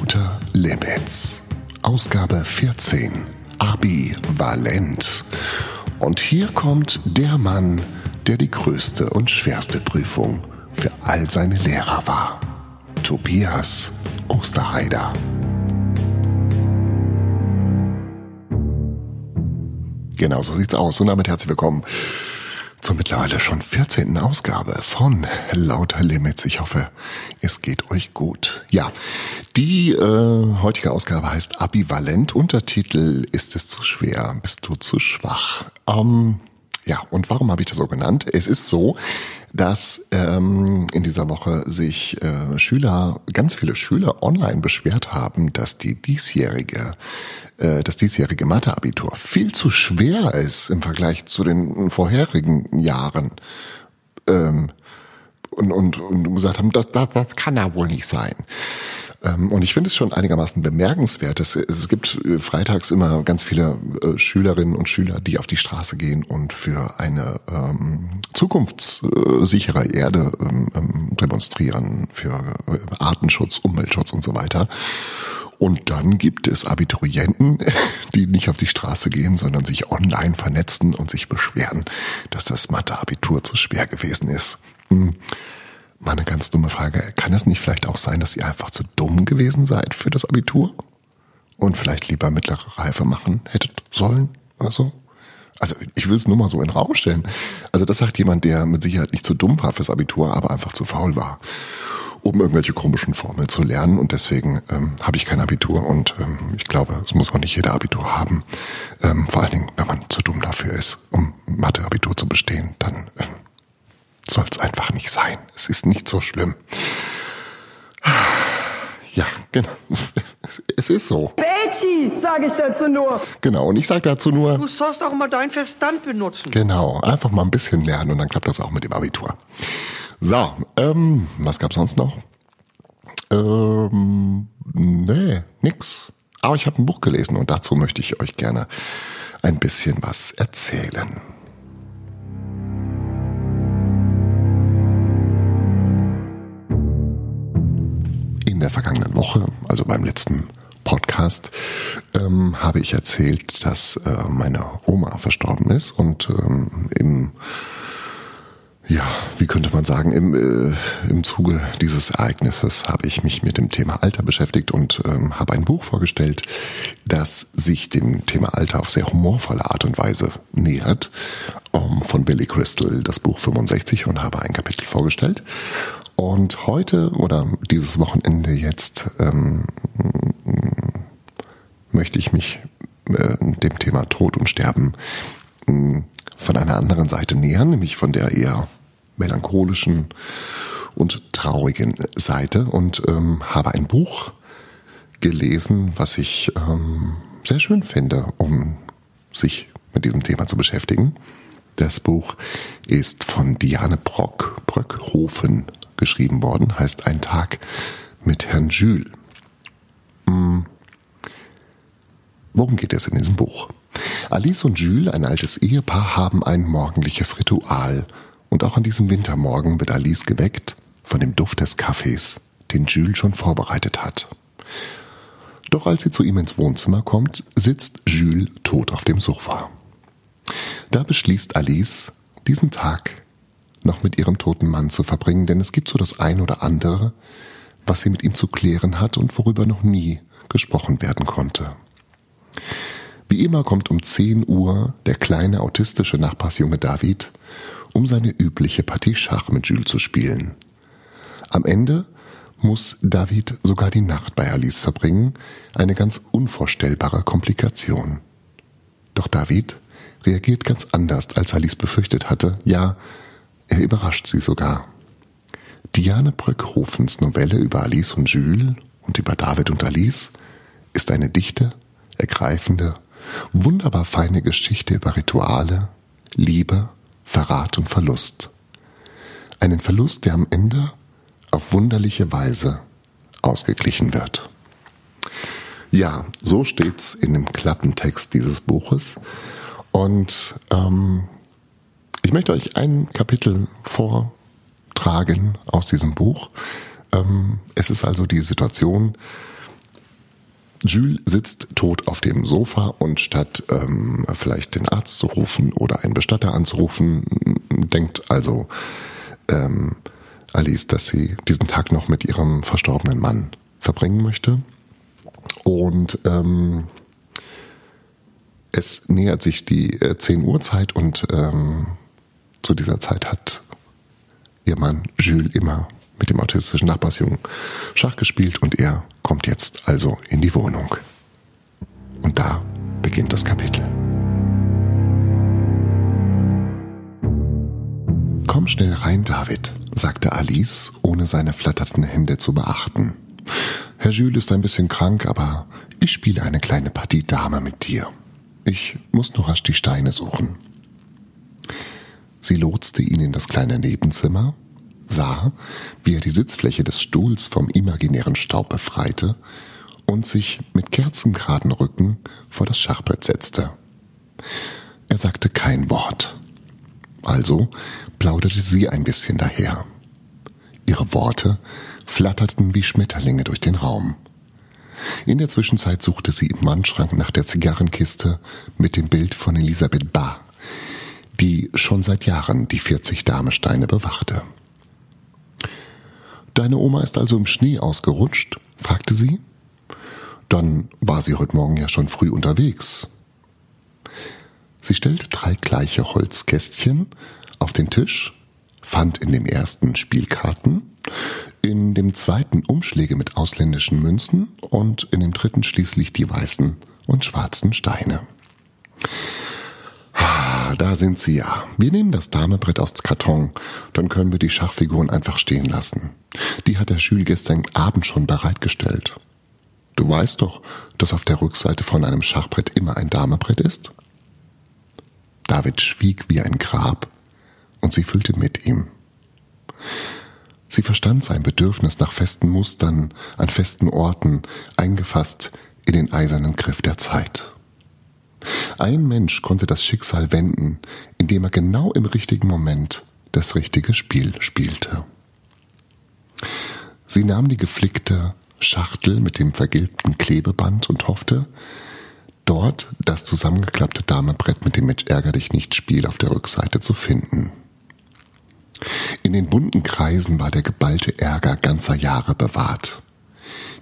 Outer Limits. Ausgabe 14. Abivalent. Und hier kommt der Mann, der die größte und schwerste Prüfung für all seine Lehrer war. Tobias Osterheider. Genau so sieht's aus. Und damit herzlich willkommen zur mittlerweile schon 14. Ausgabe von Lauter Limits. Ich hoffe, es geht euch gut. Ja, die äh, heutige Ausgabe heißt Abivalent. Untertitel Ist es zu schwer? Bist du zu schwach? Ähm, ja, und warum habe ich das so genannt? Es ist so, dass ähm, in dieser Woche sich äh, Schüler, ganz viele Schüler online beschwert haben, dass die diesjährige äh, das diesjährige Matheabitur viel zu schwer ist im Vergleich zu den vorherigen Jahren. Ähm, und, und, und gesagt haben, das, das, das kann ja wohl nicht sein. Ähm, und ich finde es schon einigermaßen bemerkenswert. Dass, es gibt äh, freitags immer ganz viele äh, Schülerinnen und Schüler, die auf die Straße gehen und für eine ähm, zukunftssichere Erde ähm, ähm demonstrieren, für äh, Artenschutz, Umweltschutz und so weiter. Und dann gibt es Abiturienten, die nicht auf die Straße gehen, sondern sich online vernetzen und sich beschweren, dass das Mathe-Abitur zu schwer gewesen ist. Hm. Mal ganz dumme Frage. Kann es nicht vielleicht auch sein, dass ihr einfach zu dumm gewesen seid für das Abitur? Und vielleicht lieber mittlere Reife machen hättet sollen oder so? Also ich will es nur mal so in den Raum stellen. Also das sagt jemand, der mit Sicherheit nicht zu dumm war fürs Abitur, aber einfach zu faul war um irgendwelche komischen Formeln zu lernen. Und deswegen ähm, habe ich kein Abitur und ähm, ich glaube, es muss auch nicht jeder Abitur haben. Ähm, vor allen Dingen, wenn man zu dumm dafür ist, um Mathe-Abitur zu bestehen, dann ähm, soll es einfach nicht sein. Es ist nicht so schlimm. Ja, genau. Es ist so. Betschi, sage ich dazu nur. Genau, und ich sage dazu nur. Du sollst auch mal deinen Verstand benutzen. Genau, einfach mal ein bisschen lernen und dann klappt das auch mit dem Abitur. So, ähm, was gab's sonst noch? Ähm, nee, nix. Aber ich habe ein Buch gelesen und dazu möchte ich euch gerne ein bisschen was erzählen. In der vergangenen Woche, also beim letzten Podcast, ähm, habe ich erzählt, dass äh, meine Oma verstorben ist und ähm, im ja, wie könnte man sagen, im, äh, im Zuge dieses Ereignisses habe ich mich mit dem Thema Alter beschäftigt und ähm, habe ein Buch vorgestellt, das sich dem Thema Alter auf sehr humorvolle Art und Weise nähert, um, von Billy Crystal, das Buch 65 und habe ein Kapitel vorgestellt. Und heute oder dieses Wochenende jetzt ähm, möchte ich mich äh, dem Thema Tod und Sterben äh, von einer anderen Seite nähern, nämlich von der eher melancholischen und traurigen Seite und ähm, habe ein Buch gelesen, was ich ähm, sehr schön finde, um sich mit diesem Thema zu beschäftigen. Das Buch ist von Diane Brock, Bröckhofen geschrieben worden, heißt Ein Tag mit Herrn Jules. Hm. Worum geht es in diesem Buch? Alice und Jules, ein altes Ehepaar, haben ein morgendliches Ritual und auch an diesem Wintermorgen wird Alice geweckt von dem Duft des Kaffees, den Jules schon vorbereitet hat. Doch als sie zu ihm ins Wohnzimmer kommt, sitzt Jules tot auf dem Sofa. Da beschließt Alice, diesen Tag noch mit ihrem toten Mann zu verbringen, denn es gibt so das ein oder andere, was sie mit ihm zu klären hat und worüber noch nie gesprochen werden konnte. Wie immer kommt um 10 Uhr der kleine autistische Nachbarsjunge David um seine übliche Partie Schach mit Jules zu spielen. Am Ende muss David sogar die Nacht bei Alice verbringen, eine ganz unvorstellbare Komplikation. Doch David reagiert ganz anders, als Alice befürchtet hatte, ja, er überrascht sie sogar. Diane Bröckhofens Novelle über Alice und Jules und über David und Alice ist eine dichte, ergreifende, wunderbar feine Geschichte über Rituale, Liebe Verrat und Verlust. Einen Verlust, der am Ende auf wunderliche Weise ausgeglichen wird. Ja, so steht's in dem Klappentext dieses Buches. Und ähm, ich möchte euch ein Kapitel vortragen aus diesem Buch. Ähm, es ist also die Situation, Jules sitzt tot auf dem Sofa und statt ähm, vielleicht den Arzt zu rufen oder einen Bestatter anzurufen, denkt also ähm, Alice, dass sie diesen Tag noch mit ihrem verstorbenen Mann verbringen möchte. Und ähm, es nähert sich die äh, 10 Uhr Zeit und ähm, zu dieser Zeit hat ihr Mann Jules immer mit dem autistischen Nachbarsjungen Schach gespielt und er kommt jetzt also in die Wohnung. Und da beginnt das Kapitel. Komm schnell rein, David, sagte Alice, ohne seine flatternden Hände zu beachten. Herr Jules ist ein bisschen krank, aber ich spiele eine kleine Partie Dame mit dir. Ich muss nur rasch die Steine suchen. Sie lotste ihn in das kleine Nebenzimmer, sah, wie er die Sitzfläche des Stuhls vom imaginären Staub befreite und sich mit kerzengeraden Rücken vor das Schachbrett setzte. Er sagte kein Wort. Also plauderte sie ein bisschen daher. Ihre Worte flatterten wie Schmetterlinge durch den Raum. In der Zwischenzeit suchte sie im Wandschrank nach der Zigarrenkiste mit dem Bild von Elisabeth Barr, die schon seit Jahren die 40 Damesteine bewachte. Deine Oma ist also im Schnee ausgerutscht? fragte sie. Dann war sie heute Morgen ja schon früh unterwegs. Sie stellte drei gleiche Holzkästchen auf den Tisch, fand in dem ersten Spielkarten, in dem zweiten Umschläge mit ausländischen Münzen und in dem dritten schließlich die weißen und schwarzen Steine. Da sind sie ja. Wir nehmen das Damebrett aus Karton, dann können wir die Schachfiguren einfach stehen lassen. Die hat der Schül gestern Abend schon bereitgestellt. Du weißt doch, dass auf der Rückseite von einem Schachbrett immer ein Damebrett ist? David schwieg wie ein Grab und sie fühlte mit ihm. Sie verstand sein Bedürfnis nach festen Mustern, an festen Orten, eingefasst in den eisernen Griff der Zeit. Ein Mensch konnte das Schicksal wenden, indem er genau im richtigen Moment das richtige Spiel spielte. Sie nahm die geflickte Schachtel mit dem vergilbten Klebeband und hoffte, dort das zusammengeklappte Damebrett mit dem Mensch ärger dich nicht Spiel auf der Rückseite zu finden. In den bunten Kreisen war der geballte Ärger ganzer Jahre bewahrt.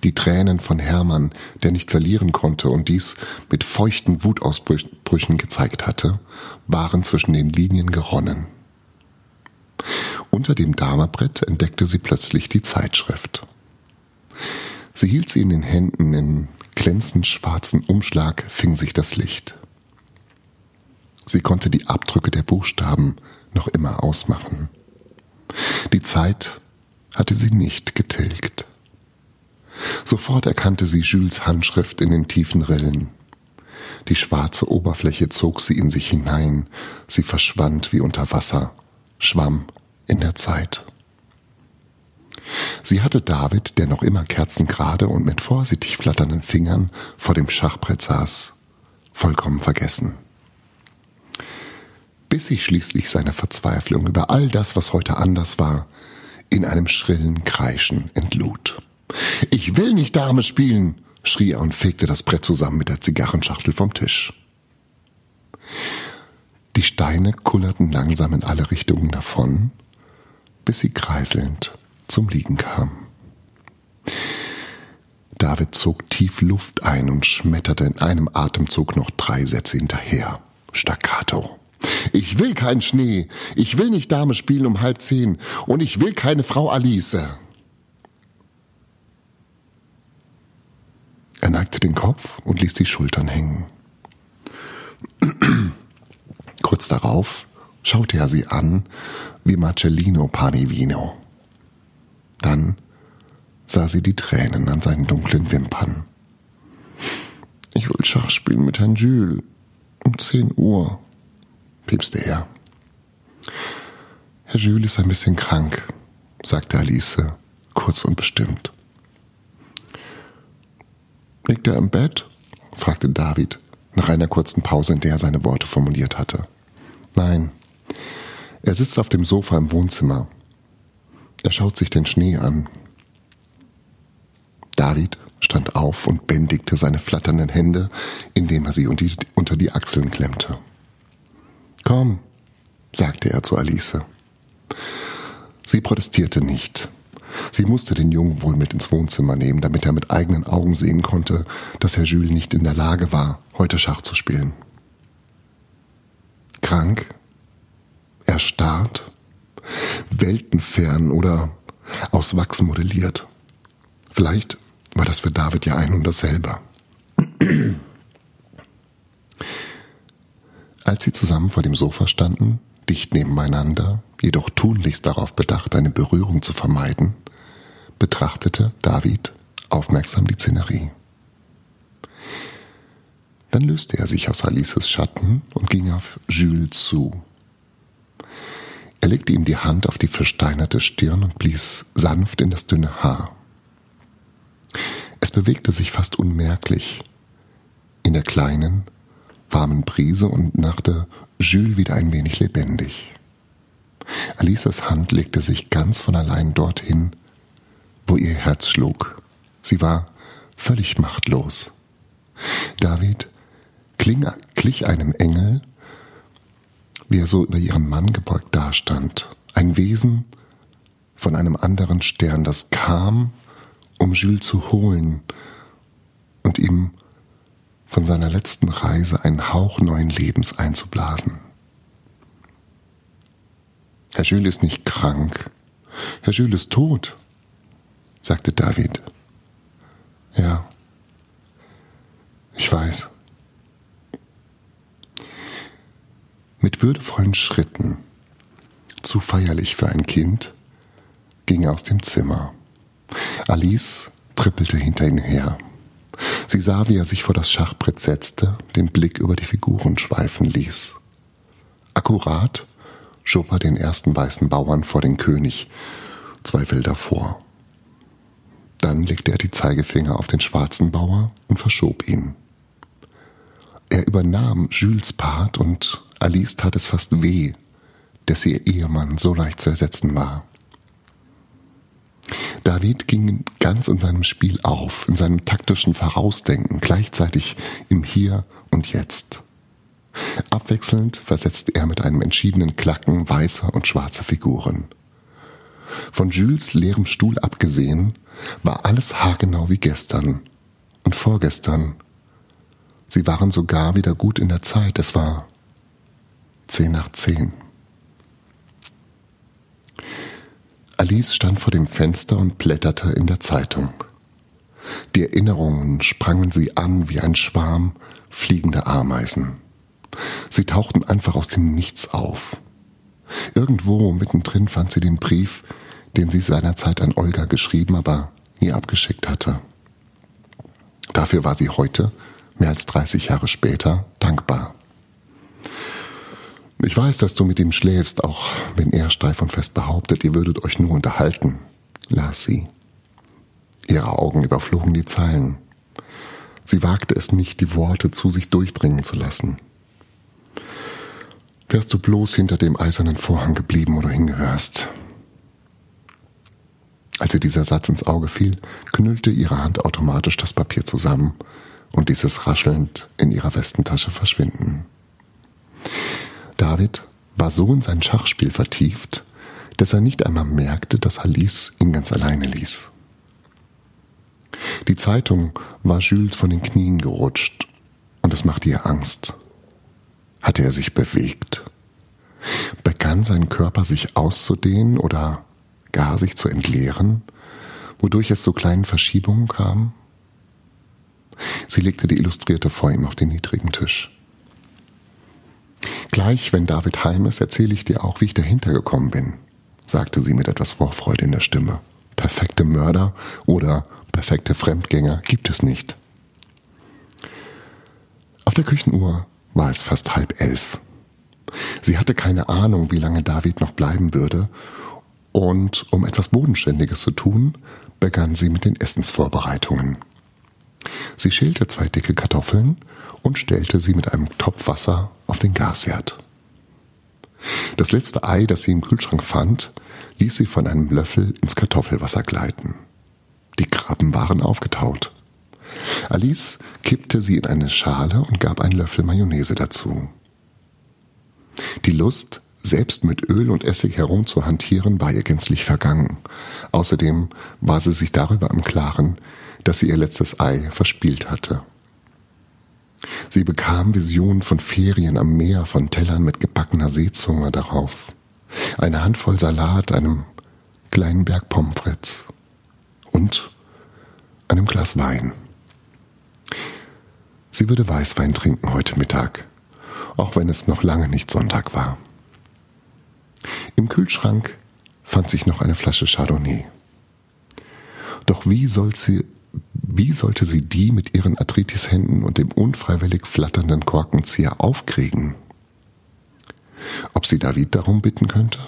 Die Tränen von Hermann, der nicht verlieren konnte und dies mit feuchten Wutausbrüchen gezeigt hatte, waren zwischen den Linien geronnen. Unter dem Damerbrett entdeckte sie plötzlich die Zeitschrift. Sie hielt sie in den Händen, im glänzend schwarzen Umschlag fing sich das Licht. Sie konnte die Abdrücke der Buchstaben noch immer ausmachen. Die Zeit hatte sie nicht getilgt. Sofort erkannte sie Jules Handschrift in den tiefen Rillen. Die schwarze Oberfläche zog sie in sich hinein, sie verschwand wie unter Wasser, schwamm in der Zeit. Sie hatte David, der noch immer kerzengerade und mit vorsichtig flatternden Fingern vor dem Schachbrett saß, vollkommen vergessen bis sich schließlich seine Verzweiflung über all das, was heute anders war, in einem schrillen Kreischen entlud. Ich will nicht Dame spielen, schrie er und fegte das Brett zusammen mit der Zigarrenschachtel vom Tisch. Die Steine kullerten langsam in alle Richtungen davon, bis sie kreiselnd zum Liegen kamen. David zog tief Luft ein und schmetterte in einem Atemzug noch drei Sätze hinterher. Staccato. Ich will keinen Schnee. Ich will nicht Dame spielen um halb zehn. Und ich will keine Frau Alice. Er neigte den Kopf und ließ die Schultern hängen. Kurz darauf schaute er sie an wie Marcellino Panivino. Dann sah sie die Tränen an seinen dunklen Wimpern. Ich will Schach spielen mit Herrn Jules um zehn Uhr piepste er. Herr Jules ist ein bisschen krank, sagte Alice, kurz und bestimmt. Liegt er im Bett? fragte David, nach einer kurzen Pause, in der er seine Worte formuliert hatte. Nein, er sitzt auf dem Sofa im Wohnzimmer. Er schaut sich den Schnee an. David stand auf und bändigte seine flatternden Hände, indem er sie unter die Achseln klemmte. Komm, sagte er zu Alice. Sie protestierte nicht. Sie musste den Jungen wohl mit ins Wohnzimmer nehmen, damit er mit eigenen Augen sehen konnte, dass Herr Jules nicht in der Lage war, heute Schach zu spielen. Krank? Erstarrt? Weltenfern oder aus Wachs modelliert? Vielleicht war das für David ja ein und dasselbe. Als sie zusammen vor dem Sofa standen, dicht nebeneinander, jedoch tunlichst darauf bedacht, eine Berührung zu vermeiden, betrachtete David aufmerksam die Szenerie. Dann löste er sich aus Alices Schatten und ging auf Jules zu. Er legte ihm die Hand auf die versteinerte Stirn und blies sanft in das dünne Haar. Es bewegte sich fast unmerklich in der kleinen, warmen Brise und machte Jules wieder ein wenig lebendig. Alices Hand legte sich ganz von allein dorthin, wo ihr Herz schlug. Sie war völlig machtlos. David kling, glich einem Engel, wie er so über ihren Mann gebeugt dastand. Ein Wesen von einem anderen Stern, das kam, um Jules zu holen und ihm von seiner letzten Reise einen Hauch neuen Lebens einzublasen. Herr Jules ist nicht krank. Herr Jules ist tot, sagte David. Ja, ich weiß. Mit würdevollen Schritten, zu feierlich für ein Kind, ging er aus dem Zimmer. Alice trippelte hinter ihm her. Sie sah, wie er sich vor das Schachbrett setzte, den Blick über die Figuren schweifen ließ. Akkurat schob er den ersten weißen Bauern vor den König, zwei Felder vor. Dann legte er die Zeigefinger auf den schwarzen Bauer und verschob ihn. Er übernahm Jules Part und Alice tat es fast weh, dass ihr Ehemann so leicht zu ersetzen war. David ging ganz in seinem Spiel auf, in seinem taktischen Vorausdenken, gleichzeitig im Hier und Jetzt. Abwechselnd versetzte er mit einem entschiedenen Klacken weiße und schwarze Figuren. Von Jules leerem Stuhl abgesehen, war alles haargenau wie gestern und vorgestern. Sie waren sogar wieder gut in der Zeit, es war zehn nach zehn. Alice stand vor dem Fenster und blätterte in der Zeitung. Die Erinnerungen sprangen sie an wie ein Schwarm fliegender Ameisen. Sie tauchten einfach aus dem Nichts auf. Irgendwo mittendrin fand sie den Brief, den sie seinerzeit an Olga geschrieben, aber nie abgeschickt hatte. Dafür war sie heute, mehr als 30 Jahre später, dankbar. Ich weiß, dass du mit ihm schläfst, auch wenn er steif und fest behauptet, ihr würdet euch nur unterhalten, las sie. Ihre Augen überflogen die Zeilen. Sie wagte es nicht, die Worte zu sich durchdringen zu lassen. Wärst du bloß hinter dem eisernen Vorhang geblieben oder hingehörst. Als ihr dieser Satz ins Auge fiel, knüllte ihre Hand automatisch das Papier zusammen und ließ es raschelnd in ihrer Westentasche verschwinden. David war so in sein Schachspiel vertieft, dass er nicht einmal merkte, dass Alice ihn ganz alleine ließ. Die Zeitung war Jules von den Knien gerutscht und es machte ihr Angst. Hatte er sich bewegt? Begann sein Körper sich auszudehnen oder gar sich zu entleeren, wodurch es zu kleinen Verschiebungen kam? Sie legte die Illustrierte vor ihm auf den niedrigen Tisch. Gleich, wenn David heim ist, erzähle ich dir auch, wie ich dahinter gekommen bin, sagte sie mit etwas Vorfreude in der Stimme. Perfekte Mörder oder perfekte Fremdgänger gibt es nicht. Auf der Küchenuhr war es fast halb elf. Sie hatte keine Ahnung, wie lange David noch bleiben würde, und um etwas Bodenständiges zu tun, begann sie mit den Essensvorbereitungen. Sie schälte zwei dicke Kartoffeln und stellte sie mit einem Topf Wasser auf den Gasherd. Das letzte Ei, das sie im Kühlschrank fand, ließ sie von einem Löffel ins Kartoffelwasser gleiten. Die Krabben waren aufgetaut. Alice kippte sie in eine Schale und gab einen Löffel Mayonnaise dazu. Die Lust, selbst mit Öl und Essig herumzuhantieren, war ihr gänzlich vergangen. Außerdem war sie sich darüber im Klaren, dass sie ihr letztes Ei verspielt hatte. Sie bekam Visionen von Ferien am Meer, von Tellern mit gebackener Seezunge darauf, eine Handvoll Salat, einem kleinen Berg Pommes frites und einem Glas Wein. Sie würde Weißwein trinken heute Mittag, auch wenn es noch lange nicht Sonntag war. Im Kühlschrank fand sich noch eine Flasche Chardonnay. Doch wie soll sie wie sollte sie die mit ihren Arthritishänden und dem unfreiwillig flatternden Korkenzieher aufkriegen? Ob sie David darum bitten könnte?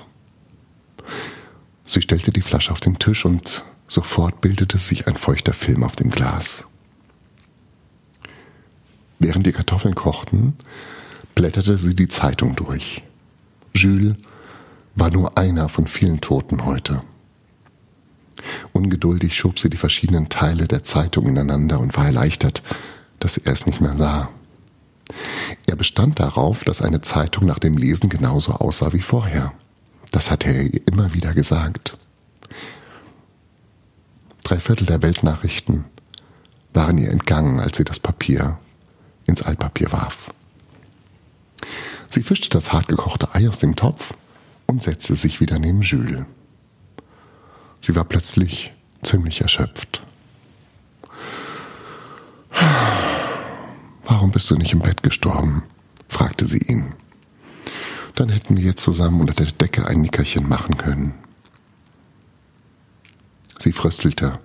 Sie stellte die Flasche auf den Tisch und sofort bildete sich ein feuchter Film auf dem Glas. Während die Kartoffeln kochten, blätterte sie die Zeitung durch. Jules war nur einer von vielen Toten heute. Ungeduldig schob sie die verschiedenen Teile der Zeitung ineinander und war erleichtert, dass er es nicht mehr sah. Er bestand darauf, dass eine Zeitung nach dem Lesen genauso aussah wie vorher. Das hatte er ihr immer wieder gesagt. Drei Viertel der Weltnachrichten waren ihr entgangen, als sie das Papier ins Altpapier warf. Sie fischte das hartgekochte Ei aus dem Topf und setzte sich wieder neben Jules. Sie war plötzlich ziemlich erschöpft. Warum bist du nicht im Bett gestorben? fragte sie ihn. Dann hätten wir jetzt zusammen unter der Decke ein Nickerchen machen können. Sie fröstelte,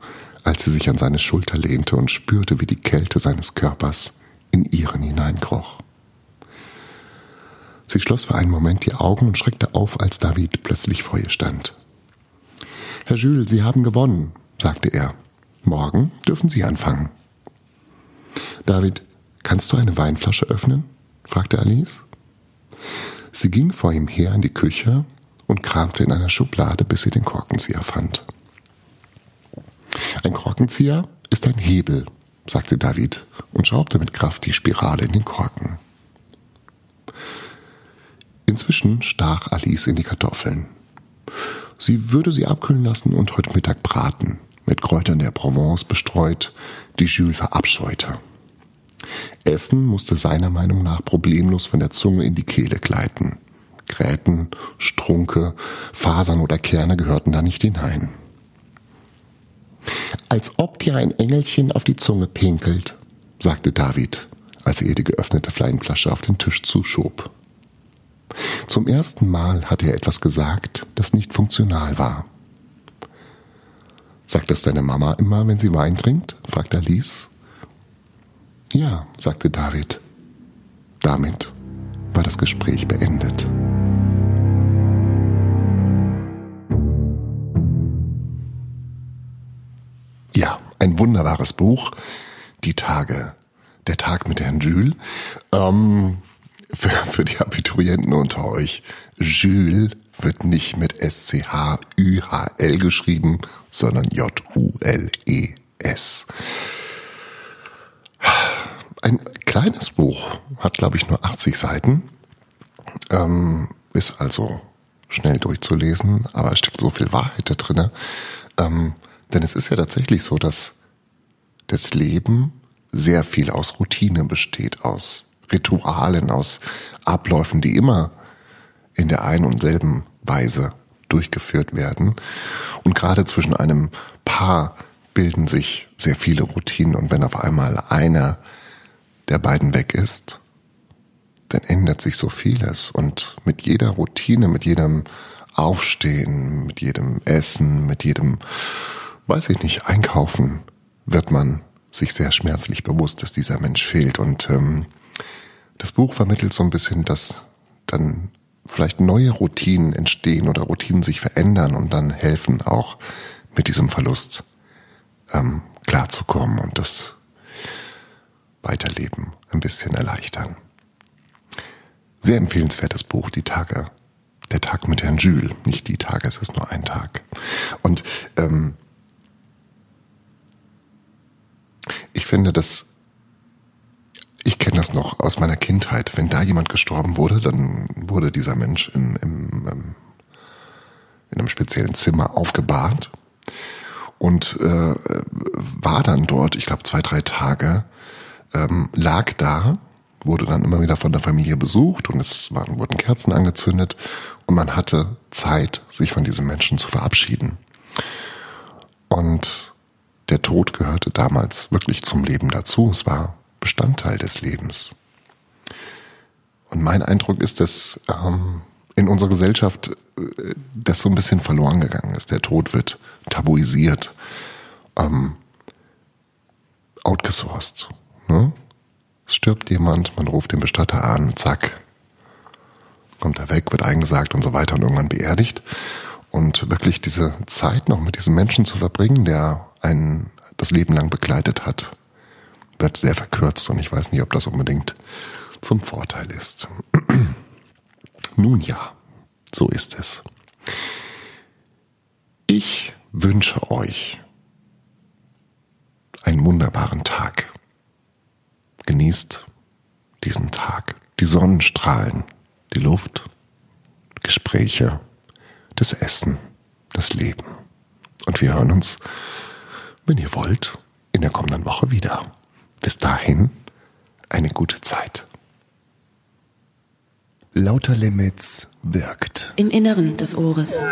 als sie sich an seine Schulter lehnte und spürte, wie die Kälte seines Körpers in ihren hineinkroch. Sie schloss für einen Moment die Augen und schreckte auf, als David plötzlich vor ihr stand. Herr Jules, Sie haben gewonnen, sagte er. Morgen dürfen Sie anfangen. David, kannst du eine Weinflasche öffnen? fragte Alice. Sie ging vor ihm her in die Küche und kramte in einer Schublade, bis sie den Korkenzieher fand. Ein Korkenzieher ist ein Hebel, sagte David und schraubte mit Kraft die Spirale in den Korken. Inzwischen stach Alice in die Kartoffeln. Sie würde sie abkühlen lassen und heute Mittag braten, mit Kräutern der Provence bestreut, die Jules verabscheute. Essen musste seiner Meinung nach problemlos von der Zunge in die Kehle gleiten. Gräten, Strunke, Fasern oder Kerne gehörten da nicht hinein. Als ob dir ein Engelchen auf die Zunge pinkelt, sagte David, als er ihr die geöffnete Fleinflasche auf den Tisch zuschob. Zum ersten Mal hatte er etwas gesagt, das nicht funktional war. Sagt das deine Mama immer, wenn sie Wein trinkt? fragte Alice. Ja, sagte David. Damit war das Gespräch beendet. Ja, ein wunderbares Buch. Die Tage, der Tag mit Herrn Jules. Ähm, für, für die Abiturienten unter euch. Jules wird nicht mit S-C-H-U-H-L geschrieben, sondern J-U-L-E-S. Ein kleines Buch, hat glaube ich nur 80 Seiten, ähm, ist also schnell durchzulesen, aber es steckt so viel Wahrheit da drin. Ähm, denn es ist ja tatsächlich so, dass das Leben sehr viel aus Routine besteht, aus Ritualen, aus Abläufen, die immer in der einen und selben Weise durchgeführt werden. Und gerade zwischen einem Paar bilden sich sehr viele Routinen. Und wenn auf einmal einer der beiden weg ist, dann ändert sich so vieles. Und mit jeder Routine, mit jedem Aufstehen, mit jedem Essen, mit jedem, weiß ich nicht, Einkaufen, wird man sich sehr schmerzlich bewusst, dass dieser Mensch fehlt. Und ähm, das Buch vermittelt so ein bisschen, dass dann vielleicht neue Routinen entstehen oder Routinen sich verändern und dann helfen auch mit diesem Verlust ähm, klarzukommen und das Weiterleben ein bisschen erleichtern. Sehr empfehlenswertes Buch, die Tage. Der Tag mit Herrn Jules, nicht die Tage, es ist nur ein Tag. Und ähm, finde, dass ich kenne das noch aus meiner Kindheit. Wenn da jemand gestorben wurde, dann wurde dieser Mensch in, im, in einem speziellen Zimmer aufgebahrt und äh, war dann dort, ich glaube zwei, drei Tage, ähm, lag da, wurde dann immer wieder von der Familie besucht und es waren, wurden Kerzen angezündet und man hatte Zeit, sich von diesem Menschen zu verabschieden. Und der Tod gehörte damals wirklich zum Leben dazu. Es war Bestandteil des Lebens. Und mein Eindruck ist, dass ähm, in unserer Gesellschaft äh, das so ein bisschen verloren gegangen ist. Der Tod wird tabuisiert, ähm, outgesourced. Ne? Es stirbt jemand, man ruft den Bestatter an, zack, kommt er weg, wird eingesagt und so weiter und irgendwann beerdigt. Und wirklich diese Zeit noch mit diesem Menschen zu verbringen, der einen das Leben lang begleitet hat, wird sehr verkürzt und ich weiß nicht, ob das unbedingt zum Vorteil ist. Nun ja, so ist es. Ich wünsche euch einen wunderbaren Tag. Genießt diesen Tag, die Sonnenstrahlen, die Luft, Gespräche, das Essen, das Leben. Und wir hören uns, wenn ihr wollt, in der kommenden Woche wieder. Bis dahin eine gute Zeit. Lauter Limits wirkt. Im Inneren des Ohres.